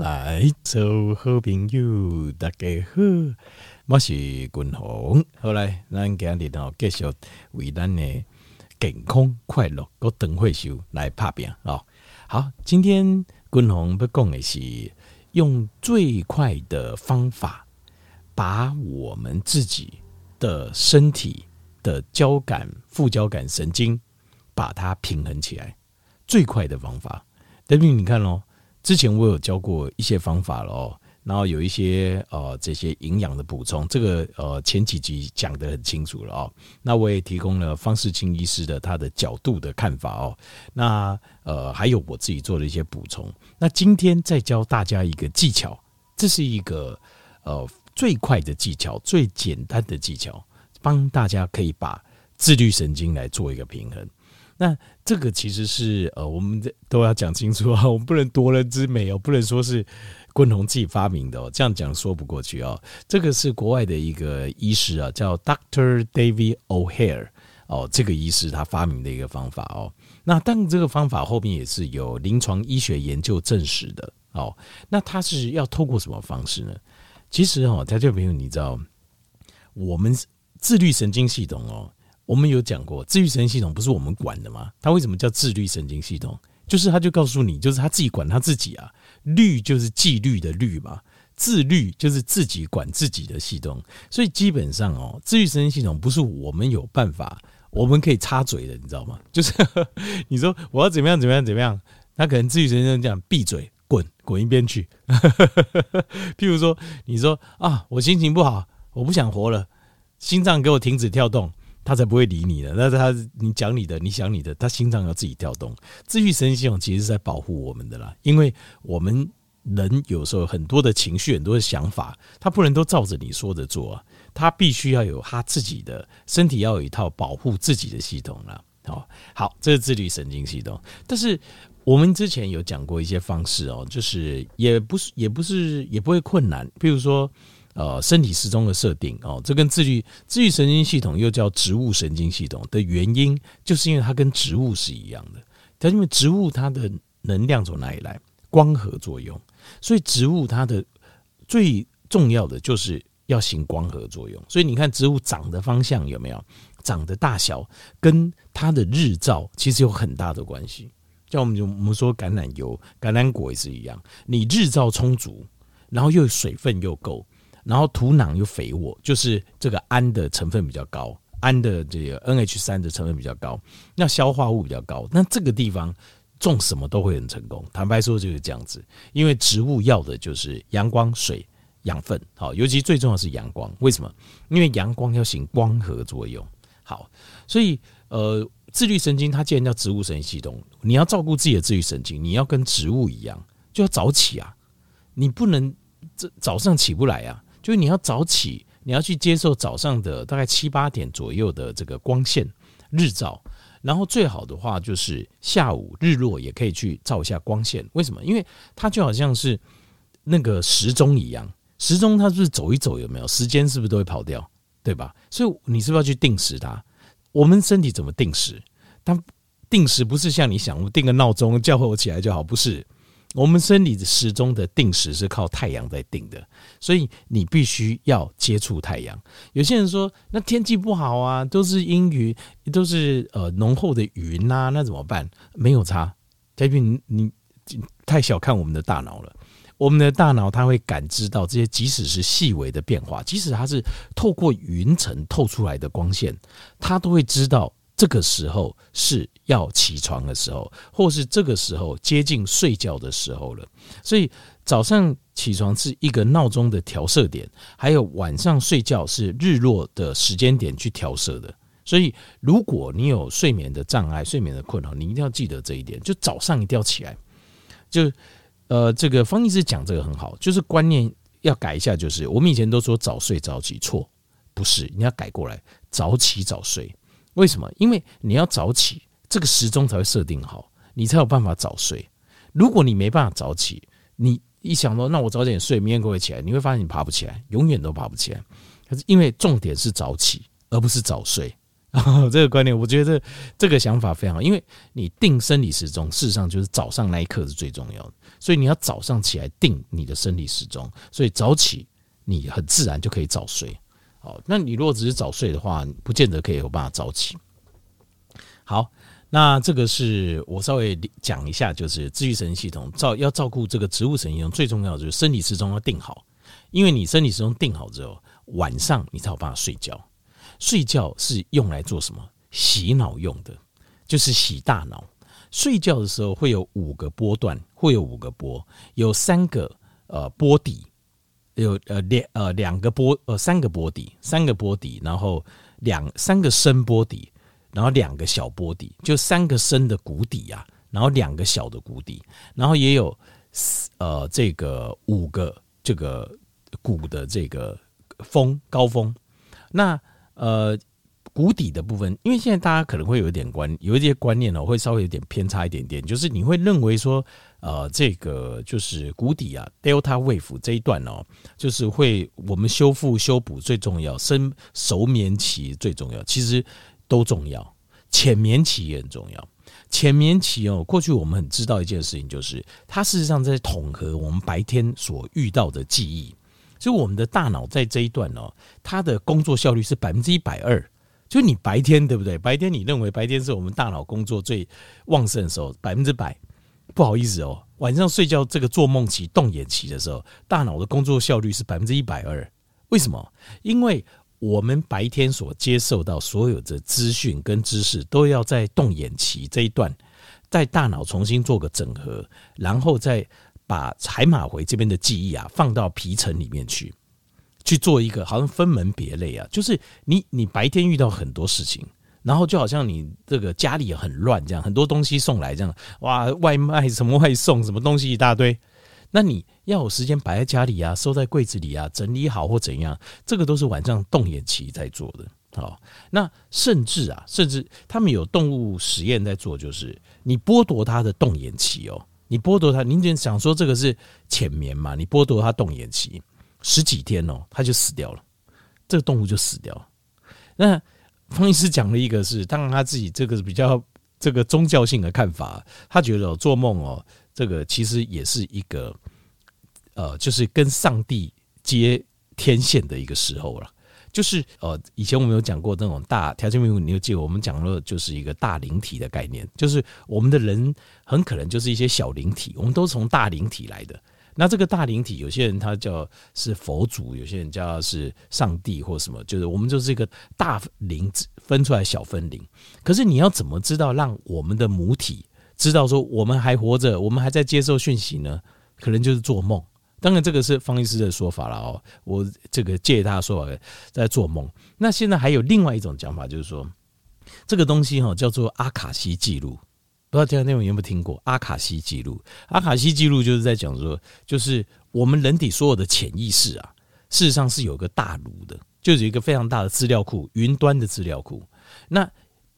来，做好朋友，大家好，我是君鸿。后来，咱今日哦，继续为咱的健康快乐个灯会秀来拍拼哦。好，今天君鸿要讲的是用最快的方法，把我们自己的身体的交感副交感神经把它平衡起来，最快的方法。等于你看哦。之前我有教过一些方法了哦，然后有一些呃这些营养的补充，这个呃前几集讲得很清楚了哦。那我也提供了方世清医师的他的角度的看法哦。那呃还有我自己做的一些补充。那今天再教大家一个技巧，这是一个呃最快的技巧，最简单的技巧，帮大家可以把自律神经来做一个平衡。那这个其实是呃，我们都要讲清楚啊，我们不能夺人之美哦，不能说是昆虫自己发明的哦，这样讲说不过去哦。这个是国外的一个医师啊，叫 Doctor David O'Hare 哦，这个医师他发明的一个方法哦。那但这个方法后面也是有临床医学研究证实的哦。那他是要透过什么方式呢？其实哦，在这边你知道，我们自律神经系统哦。我们有讲过，自律神经系统不是我们管的吗？它为什么叫自律神经系统？就是它就告诉你，就是他自己管他自己啊。律就是纪律的律嘛，自律就是自己管自己的系统。所以基本上哦，自律神经系统不是我们有办法，我们可以插嘴的，你知道吗？就是 你说我要怎么样怎么样怎么样，他可能自律神经这样闭嘴，滚滚一边去。譬如说，你说啊，我心情不好，我不想活了，心脏给我停止跳动。他才不会理你的。那他你讲你的，你想你的，他心脏要自己跳动。自律神经系统其实是在保护我们的啦，因为我们人有时候很多的情绪、很多的想法，他不能都照着你说的做啊，他必须要有他自己的身体，要有一套保护自己的系统啦。好，好，这是自律神经系统。但是我们之前有讲过一些方式哦，就是也不是，也不是，也不会困难，比如说。呃，身体时钟的设定哦，这跟自律自律神经系统又叫植物神经系统的原因，就是因为它跟植物是一样的。它因为植物它的能量从哪里来？光合作用，所以植物它的最重要的就是要行光合作用。所以你看植物长的方向有没有？长的大小跟它的日照其实有很大的关系。像我们就我们说橄榄油、橄榄果也是一样，你日照充足，然后又水分又够。然后土壤又肥沃，就是这个氨的成分比较高，氨的这个 NH 三的成分比较高，那消化物比较高，那这个地方种什么都会很成功。坦白说就是这样子，因为植物要的就是阳光、水、养分，好，尤其最重要是阳光。为什么？因为阳光要行光合作用。好，所以呃，自律神经它既然叫植物神经系统，你要照顾自己的自律神经，你要跟植物一样，就要早起啊，你不能这早上起不来啊。就是你要早起，你要去接受早上的大概七八点左右的这个光线日照，然后最好的话就是下午日落也可以去照一下光线。为什么？因为它就好像是那个时钟一样，时钟它是不是走一走有没有？时间是不是都会跑掉？对吧？所以你是不是要去定时它？我们身体怎么定时？它定时不是像你想，我定个闹钟叫我起来就好，不是。我们生理的时钟的定时是靠太阳在定的，所以你必须要接触太阳。有些人说，那天气不好啊，都是阴云，都是呃浓厚的云呐，那怎么办？没有差，嘉宾，你太小看我们的大脑了。我们的大脑它会感知到这些，即使是细微的变化，即使它是透过云层透出来的光线，它都会知道。这个时候是要起床的时候，或是这个时候接近睡觉的时候了。所以早上起床是一个闹钟的调色点，还有晚上睡觉是日落的时间点去调色的。所以如果你有睡眠的障碍、睡眠的困扰，你一定要记得这一点，就早上一定要起来。就呃，这个方医师讲这个很好，就是观念要改一下，就是我们以前都说早睡早起，错，不是，你要改过来，早起早睡。为什么？因为你要早起，这个时钟才会设定好，你才有办法早睡。如果你没办法早起，你一想说，那我早点睡，明天可不可以起来？你会发现你爬不起来，永远都爬不起来。可是因为重点是早起，而不是早睡。这个观念，我觉得这个想法非常好，因为你定生理时钟，事实上就是早上那一刻是最重要的，所以你要早上起来定你的生理时钟，所以早起你很自然就可以早睡。好，那你如果只是早睡的话，不见得可以有办法早起。好，那这个是我稍微讲一下，就是自律神经系统照要照顾这个植物神经系统，最重要的就是生理时钟要定好，因为你生理时钟定好之后，晚上你才有办法睡觉。睡觉是用来做什么？洗脑用的，就是洗大脑。睡觉的时候会有五个波段，会有五个波，有三个呃波底，有呃两呃两个波呃三个波底，三个波底，然后两三个深波底，然后两个小波底，就三个深的谷底呀，然后两个小的谷底，然后也有呃这个五个这个谷的这个峰高峰，那。呃，谷底的部分，因为现在大家可能会有一点观，有一些观念呢，会稍微有点偏差一点点，就是你会认为说，呃，这个就是谷底啊，Delta Wave 这一段哦，就是会我们修复修补最重要，生熟眠期最重要，其实都重要，浅眠期也很重要。浅眠期哦，过去我们很知道一件事情，就是它事实上在统合我们白天所遇到的记忆。所以我们的大脑在这一段哦，它的工作效率是百分之一百二。就你白天对不对？白天你认为白天是我们大脑工作最旺盛的时候，百分之百。不好意思哦，晚上睡觉这个做梦期、动眼期的时候，大脑的工作效率是百分之一百二。为什么？因为我们白天所接受到所有的资讯跟知识，都要在动眼期这一段，在大脑重新做个整合，然后再。把海马回这边的记忆啊放到皮层里面去，去做一个好像分门别类啊，就是你你白天遇到很多事情，然后就好像你这个家里很乱这样，很多东西送来这样，哇，外卖什么外送什么东西一大堆，那你要有时间摆在家里啊，收在柜子里啊，整理好或怎样，这个都是晚上动眼期在做的。好，那甚至啊，甚至他们有动物实验在做，就是你剥夺它的动眼期哦。你剥夺他，您就想说这个是浅眠嘛？你剥夺他动眼期十几天哦，他就死掉了，这个动物就死掉了。那方医师讲了一个是，当然他自己这个是比较这个宗教性的看法，他觉得做梦哦，这个其实也是一个呃，就是跟上帝接天线的一个时候了。就是呃，以前我们有讲过那种大条件命运，你就记得我们讲了，就是一个大灵体的概念，就是我们的人很可能就是一些小灵体，我们都从大灵体来的。那这个大灵体，有些人他叫是佛祖，有些人叫是上帝或什么，就是我们就是一个大灵分出来小分灵。可是你要怎么知道让我们的母体知道说我们还活着，我们还在接受讯息呢？可能就是做梦。当然，这个是方医师的说法了哦。我这个借他的说法在做梦。那现在还有另外一种讲法，就是说这个东西哈叫做阿卡西记录。不知道听众有没有听过阿卡西记录？阿卡西记录就是在讲说，就是我们人体所有的潜意识啊，事实上是有个大炉的，就是一个非常大的资料库，云端的资料库。那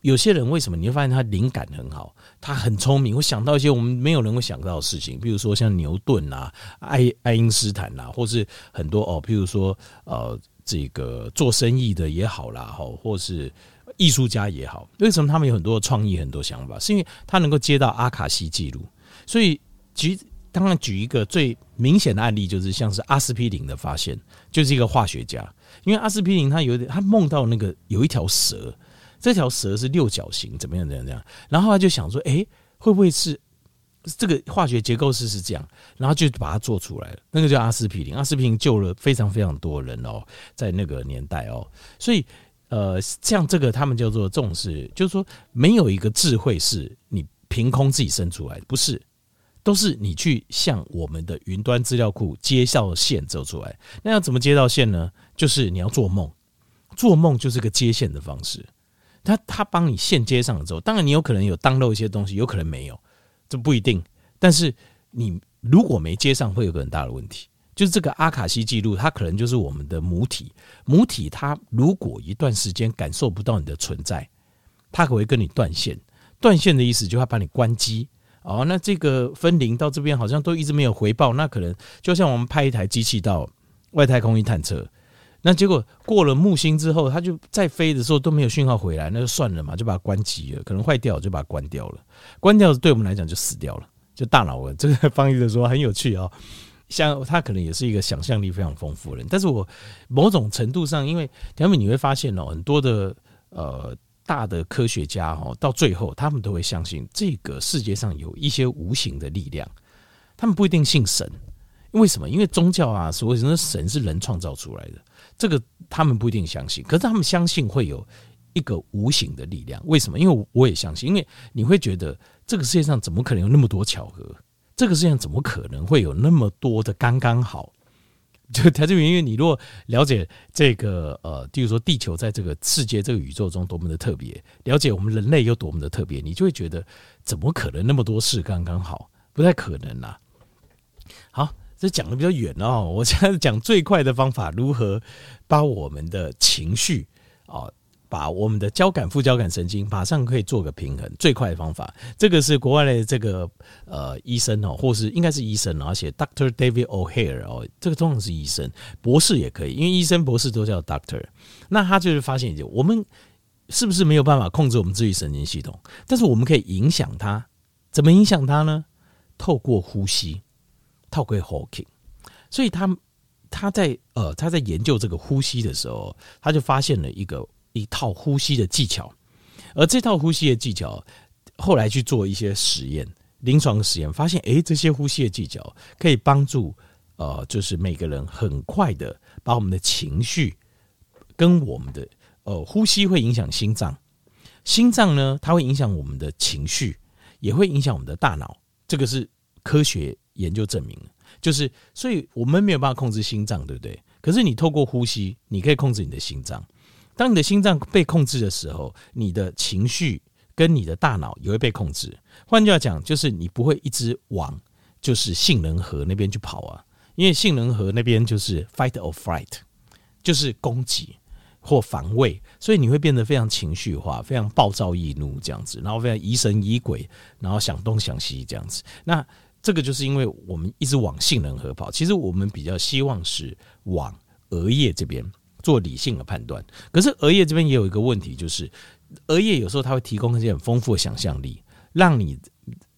有些人为什么你会发现他灵感很好，他很聪明，会想到一些我们没有人会想到的事情，比如说像牛顿啊、爱爱因斯坦啊，或是很多哦，譬如说呃，这个做生意的也好啦，哈，或是艺术家也好，为什么他们有很多创意、很多想法？是因为他能够接到阿卡西记录。所以举当然举一个最明显的案例，就是像是阿司匹林的发现，就是一个化学家，因为阿司匹林他有点他梦到那个有一条蛇。这条蛇是六角形，怎么样？怎样？怎样，然后他就想说，哎，会不会是这个化学结构式是这样？然后就把它做出来了。那个叫阿司匹林，阿司匹林救了非常非常多人哦，在那个年代哦。所以，呃，像这个他们叫做这种事，就是说没有一个智慧是你凭空自己生出来的，不是，都是你去向我们的云端资料库接到线走出来。那要怎么接到线呢？就是你要做梦，做梦就是个接线的方式。他他帮你线接上了之后，当然你有可能有当漏一些东西，有可能没有，这不一定。但是你如果没接上，会有个很大的问题，就是这个阿卡西记录，它可能就是我们的母体。母体它如果一段时间感受不到你的存在，它可会跟你断线。断线的意思就是把你关机。哦，那这个分灵到这边好像都一直没有回报，那可能就像我们派一台机器到外太空一探测。那结果过了木星之后，它就再飞的时候都没有讯号回来，那就算了嘛，就把它关机了。可能坏掉就把它关掉了，关掉对我们来讲就死掉了，就大脑。这个方译的说很有趣、哦，像他可能也是一个想象力非常丰富的人。但是我某种程度上，因为条敏你会发现哦，很多的呃大的科学家哦，到最后他们都会相信这个世界上有一些无形的力量，他们不一定信神。为什么？因为宗教啊，所谓什么神是人创造出来的。这个他们不一定相信，可是他们相信会有一个无形的力量。为什么？因为我也相信，因为你会觉得这个世界上怎么可能有那么多巧合？这个世界上怎么可能会有那么多的刚刚好？就他这边，因为你如果了解这个呃，比如说地球在这个世界、这个宇宙中多么的特别，了解我们人类又多么的特别，你就会觉得怎么可能那么多事刚刚好？不太可能啊。好。这讲的比较远哦，我现在讲最快的方法，如何把我们的情绪啊，把我们的交感副交感神经马上可以做个平衡，最快的方法，这个是国外的这个呃医生哦，或是应该是医生，而且 Doctor David O'Hare 哦，这个通常是医生，博士也可以，因为医生博士都叫 Doctor。那他就是发现一点，我们是不是没有办法控制我们自己神经系统？但是我们可以影响它，怎么影响它呢？透过呼吸。透过呼吸，所以他他在呃他在研究这个呼吸的时候，他就发现了一个一套呼吸的技巧，而这套呼吸的技巧后来去做一些实验，临床实验发现，诶，这些呼吸的技巧可以帮助呃，就是每个人很快的把我们的情绪跟我们的呃呼吸会影响心脏，心脏呢，它会影响我们的情绪，也会影响我们的大脑，这个是科学。研究证明，就是所以我们没有办法控制心脏，对不对？可是你透过呼吸，你可以控制你的心脏。当你的心脏被控制的时候，你的情绪跟你的大脑也会被控制。换句话讲，就是你不会一直往就是杏仁核那边去跑啊，因为杏仁核那边就是 fight or flight，就是攻击或防卫，所以你会变得非常情绪化，非常暴躁易怒这样子，然后非常疑神疑鬼，然后想东想西这样子。那这个就是因为我们一直往杏仁核跑，其实我们比较希望是往额叶这边做理性的判断。可是额叶这边也有一个问题，就是额叶有时候它会提供一些很丰富的想象力，让你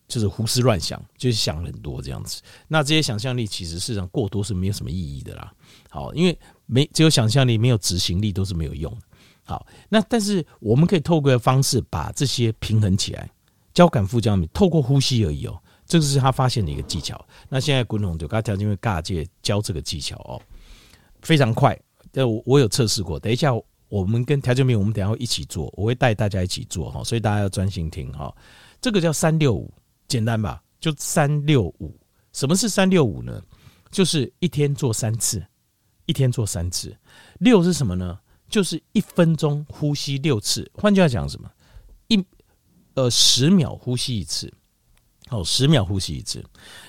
就是胡思乱想，就是想很多这样子。那这些想象力其实事实上过多是没有什么意义的啦。好，因为没只有想象力，没有执行力都是没有用的。好，那但是我们可以透过的方式把这些平衡起来，交感副交感透过呼吸而已哦。这个是他发现的一个技巧。那现在滚筒就刚才因为尬界教这个技巧哦，非常快。我我有测试过。等一下我们跟调节员，我们等下会一起做，我会带大家一起做哈，所以大家要专心听哈。这个叫三六五，简单吧？就三六五。什么是三六五呢？就是一天做三次，一天做三次。六是什么呢？就是一分钟呼吸六次。换句话讲，什么？一呃十秒呼吸一次。好，十秒呼吸一次。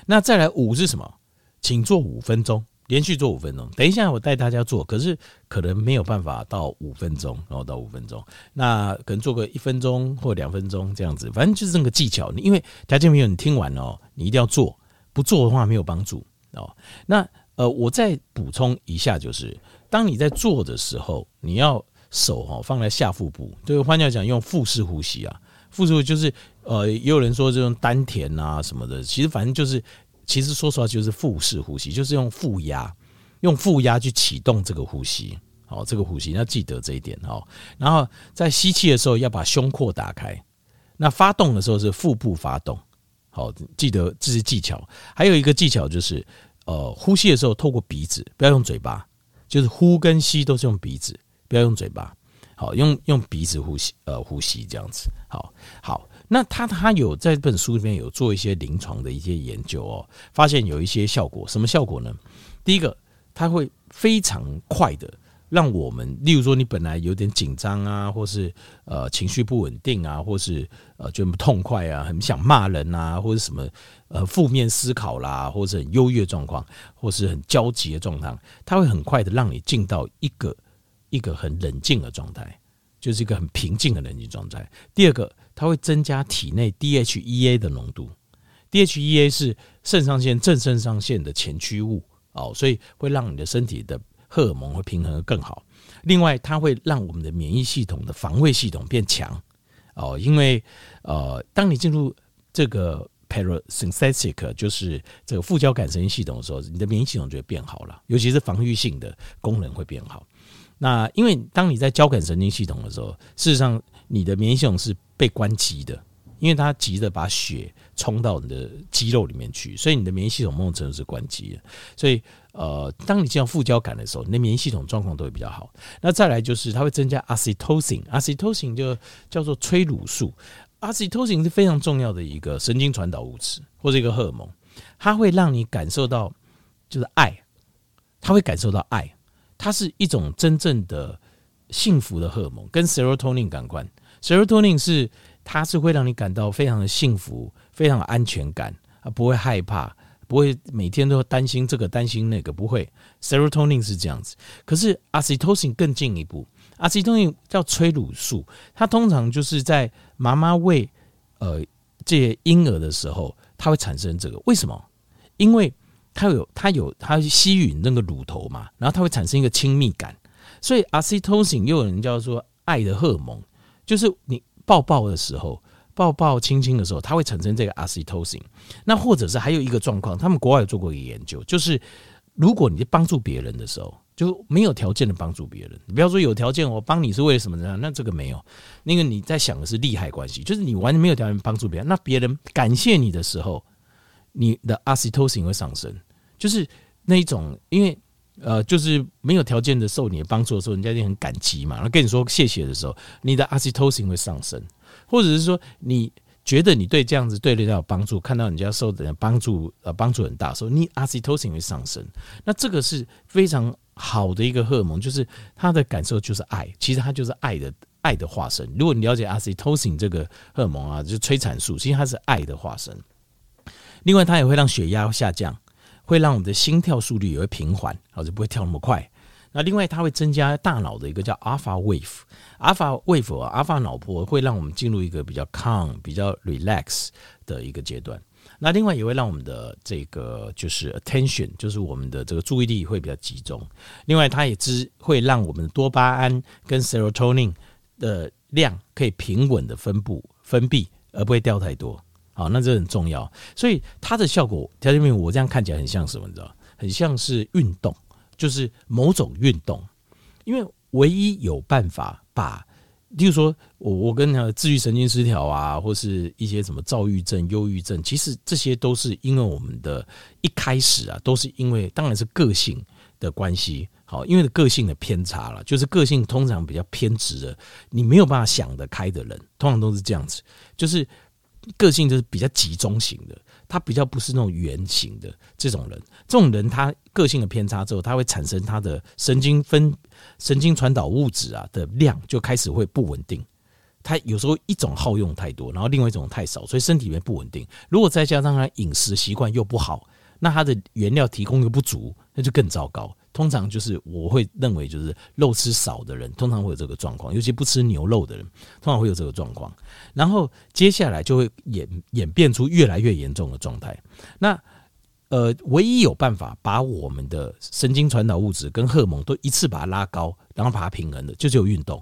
那再来五是什么？请做五分钟，连续做五分钟。等一下我带大家做，可是可能没有办法到五分钟，然后到五分钟。那可能做个一分钟或两分钟这样子，反正就是这个技巧。因为条件没有，你听完哦，你一定要做，不做的话没有帮助哦。那呃，我再补充一下，就是当你在做的时候，你要手哈放在下腹部，对，换句话讲，用腹式呼吸啊。腹式呼吸就是，呃，也有人说这种丹田啊什么的，其实反正就是，其实说实话就是腹式呼吸，就是用负压，用负压去启动这个呼吸，好，这个呼吸要记得这一点哦。然后在吸气的时候要把胸廓打开，那发动的时候是腹部发动，好，记得这是技巧。还有一个技巧就是，呃，呼吸的时候透过鼻子，不要用嘴巴，就是呼跟吸都是用鼻子，不要用嘴巴。好，用用鼻子呼吸，呃，呼吸这样子。好，好，那他他有在这本书里面有做一些临床的一些研究哦，发现有一些效果。什么效果呢？第一个，它会非常快的让我们，例如说你本来有点紧张啊，或是呃情绪不稳定啊，或是呃就痛快啊，很想骂人啊，或者什么呃负面思考啦，或者很优越状况，或是很焦急的状态，它会很快的让你进到一个。一个很冷静的状态，就是一个很平静的冷静状态。第二个，它会增加体内 DHEA 的浓度，DHEA 是肾上腺正肾上腺的前驱物哦，所以会让你的身体的荷尔蒙会平衡得更好。另外，它会让我们的免疫系统的防卫系统变强哦，因为呃，当你进入这个 parasympathetic 就是这个副交感神经系统的时候，你的免疫系统就会变好了，尤其是防御性的功能会变好。那因为当你在交感神经系统的时候，事实上你的免疫系统是被关机的，因为它急着把血冲到你的肌肉里面去，所以你的免疫系统某种程度是关机的。所以呃，当你进入副交感的时候，你的免疫系统状况都会比较好。那再来就是它会增加 oxytocin，oxytocin 就叫做催乳素。oxytocin 是非常重要的一个神经传导物质或者一个荷尔蒙，它会让你感受到就是爱，它会感受到爱。它是一种真正的幸福的荷尔蒙，跟 serotonin 感官。serotonin 是它是会让你感到非常的幸福，非常的安全感啊，不会害怕，不会每天都担心这个担心那个，不会。serotonin 是这样子，可是 oxytocin 更进一步，oxytocin 叫催乳素，它通常就是在妈妈喂呃这些婴儿的时候，它会产生这个。为什么？因为它有，它有，它吸吮那个乳头嘛，然后它会产生一个亲密感，所以 oxytocin 又有人叫做爱的荷尔蒙，就是你抱抱的时候，抱抱亲亲的时候，它会产生这个 oxytocin。那或者是还有一个状况，他们国外有做过一个研究，就是如果你帮助别人的时候，就没有条件的帮助别人，你不要说有条件，我帮你是为了什么呢？那这个没有，那个你在想的是利害关系，就是你完全没有条件帮助别人，那别人感谢你的时候，你的 oxytocin 会上升。就是那一种，因为呃，就是没有条件的受你的帮助的时候，人家就很感激嘛。然后跟你说谢谢的时候，你的 oxytocin 会上升，或者是说你觉得你对这样子对人家有帮助，看到人家受的人帮助呃帮助很大的时候，你 oxytocin 会上升。那这个是非常好的一个荷尔蒙，就是他的感受就是爱，其实他就是爱的爱的化身。如果你了解 oxytocin 这个荷尔蒙啊，就是催产素，其实它是爱的化身。另外，它也会让血压下降。会让我们的心跳速率也会平缓，好，就不会跳那么快。那另外，它会增加大脑的一个叫 alpha wave，alpha wave 啊，alpha 脑波会让我们进入一个比较 calm、比较 relax 的一个阶段。那另外也会让我们的这个就是 attention，就是我们的这个注意力会比较集中。另外，它也只会让我们的多巴胺跟 serotonin 的量可以平稳的分布分泌，而不会掉太多。好，那这很重要，所以它的效果，条件面我这样看起来很像什么？你知道，很像是运动，就是某种运动。因为唯一有办法把，例如说我我跟那个自律神经失调啊，或是一些什么躁郁症、忧郁症，其实这些都是因为我们的一开始啊，都是因为当然是个性的关系。好，因为个性的偏差了，就是个性通常比较偏执的，你没有办法想得开的人，通常都是这样子，就是。个性就是比较集中型的，他比较不是那种圆形的这种人。这种人他个性的偏差之后，他会产生他的神经分神经传导物质啊的量就开始会不稳定。他有时候一种耗用太多，然后另外一种太少，所以身体里面不稳定。如果再加上他饮食习惯又不好，那他的原料提供又不足，那就更糟糕。通常就是我会认为，就是肉吃少的人通常会有这个状况，尤其不吃牛肉的人通常会有这个状况。然后接下来就会演演变出越来越严重的状态。那呃，唯一有办法把我们的神经传导物质跟荷尔蒙都一次把它拉高，然后把它平衡的，就只有运动。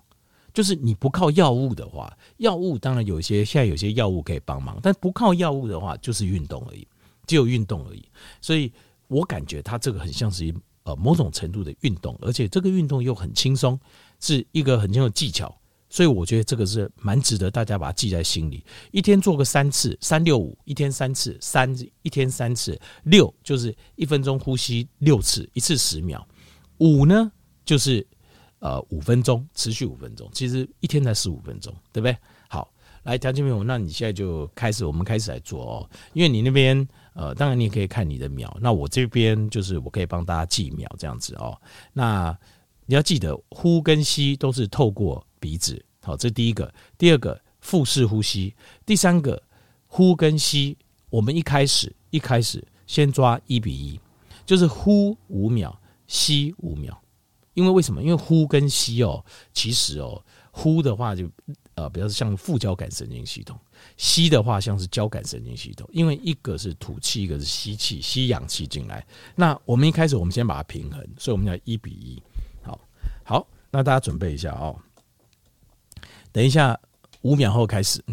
就是你不靠药物的话，药物当然有一些，现在有些药物可以帮忙，但不靠药物的话，就是运动而已，只有运动而已。所以我感觉它这个很像是一。呃，某种程度的运动，而且这个运动又很轻松，是一个很很有技巧，所以我觉得这个是蛮值得大家把它记在心里。一天做个三次，三六五，一天三次，三一天三次，六就是一分钟呼吸六次，一次十秒，五呢就是呃五分钟，持续五分钟，其实一天才十五分钟，对不对？好，来条件朋友，那你现在就开始，我们开始来做哦，因为你那边。呃，当然你也可以看你的秒，那我这边就是我可以帮大家记秒这样子哦。那你要记得呼跟吸都是透过鼻子，好，这第一个。第二个腹式呼吸，第三个呼跟吸，我们一开始一开始先抓一比一，就是呼五秒，吸五秒。因为为什么？因为呼跟吸哦，其实哦，呼的话就呃，比较像副交感神经系统；吸的话像是交感神经系统。因为一个是吐气，一个是吸气，吸氧气进来。那我们一开始我们先把它平衡，所以我们要一比一。好，好，那大家准备一下哦。等一下，五秒后开始。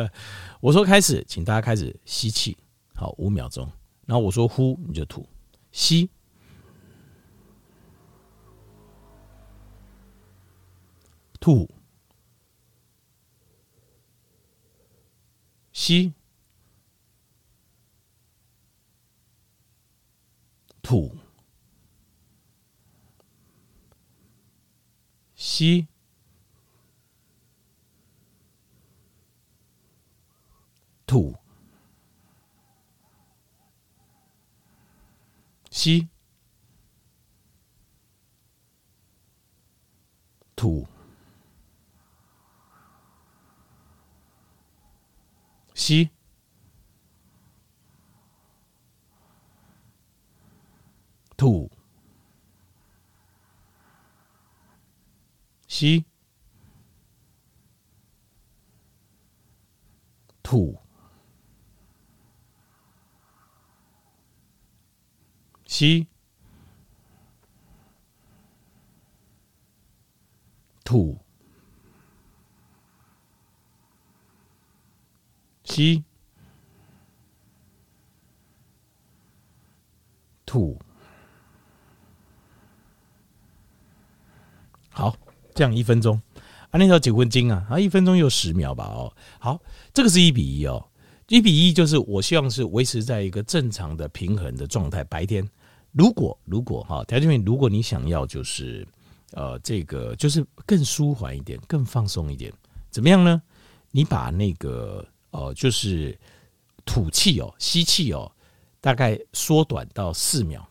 我说开始，请大家开始吸气。好，五秒钟。然后我说呼，你就吐，吸。吐，吸，吐，吸，吐，吸，吐。吸，吐，吸，吐，吸，吐。吸，吐，好，这样一分钟，啊，那条结婚经啊，啊，一分钟有十秒吧，哦，好，这个是一比一哦，一比一就是我希望是维持在一个正常的平衡的状态。白天，如果如果哈，条件面，如果你想要就是呃，这个就是更舒缓一点，更放松一点，怎么样呢？你把那个。哦，就是吐气哦，吸气哦，大概缩短到四秒，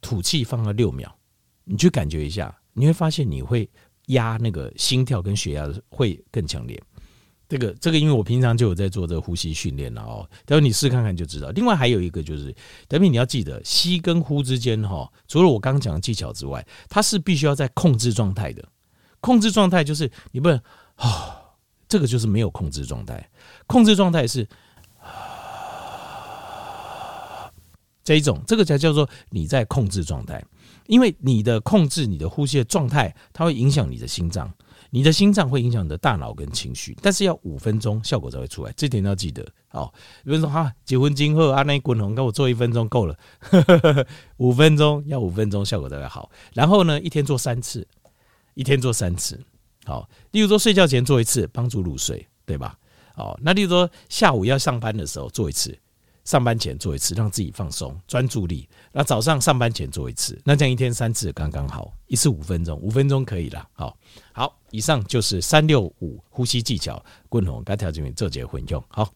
吐气放到六秒，你去感觉一下，你会发现你会压那个心跳跟血压会更强烈。这个这个，因为我平常就有在做这个呼吸训练了哦，等会你试看看就知道。另外还有一个就是，等会你要记得吸跟呼之间哈，除了我刚讲的技巧之外，它是必须要在控制状态的。控制状态就是你不能哦。这个就是没有控制状态，控制状态是这一种，这个才叫做你在控制状态。因为你的控制你的呼吸的状态，它会影响你的心脏，你的心脏会影响你的大脑跟情绪。但是要五分钟效果才会出来，这点要记得。哦，有人说哈，结婚今后啊，那滚红给我做一分钟够了，五分钟要五分钟效果才会好。然后呢，一天做三次，一天做三次。好，例如说睡觉前做一次，帮助入睡，对吧？哦，那例如说下午要上班的时候做一次，上班前做一次，让自己放松专注力。那早上上班前做一次，那这样一天三次刚刚好，一次五分钟，五分钟可以了。好，好，以上就是三六五呼吸技巧，共同该条件做结婚用好。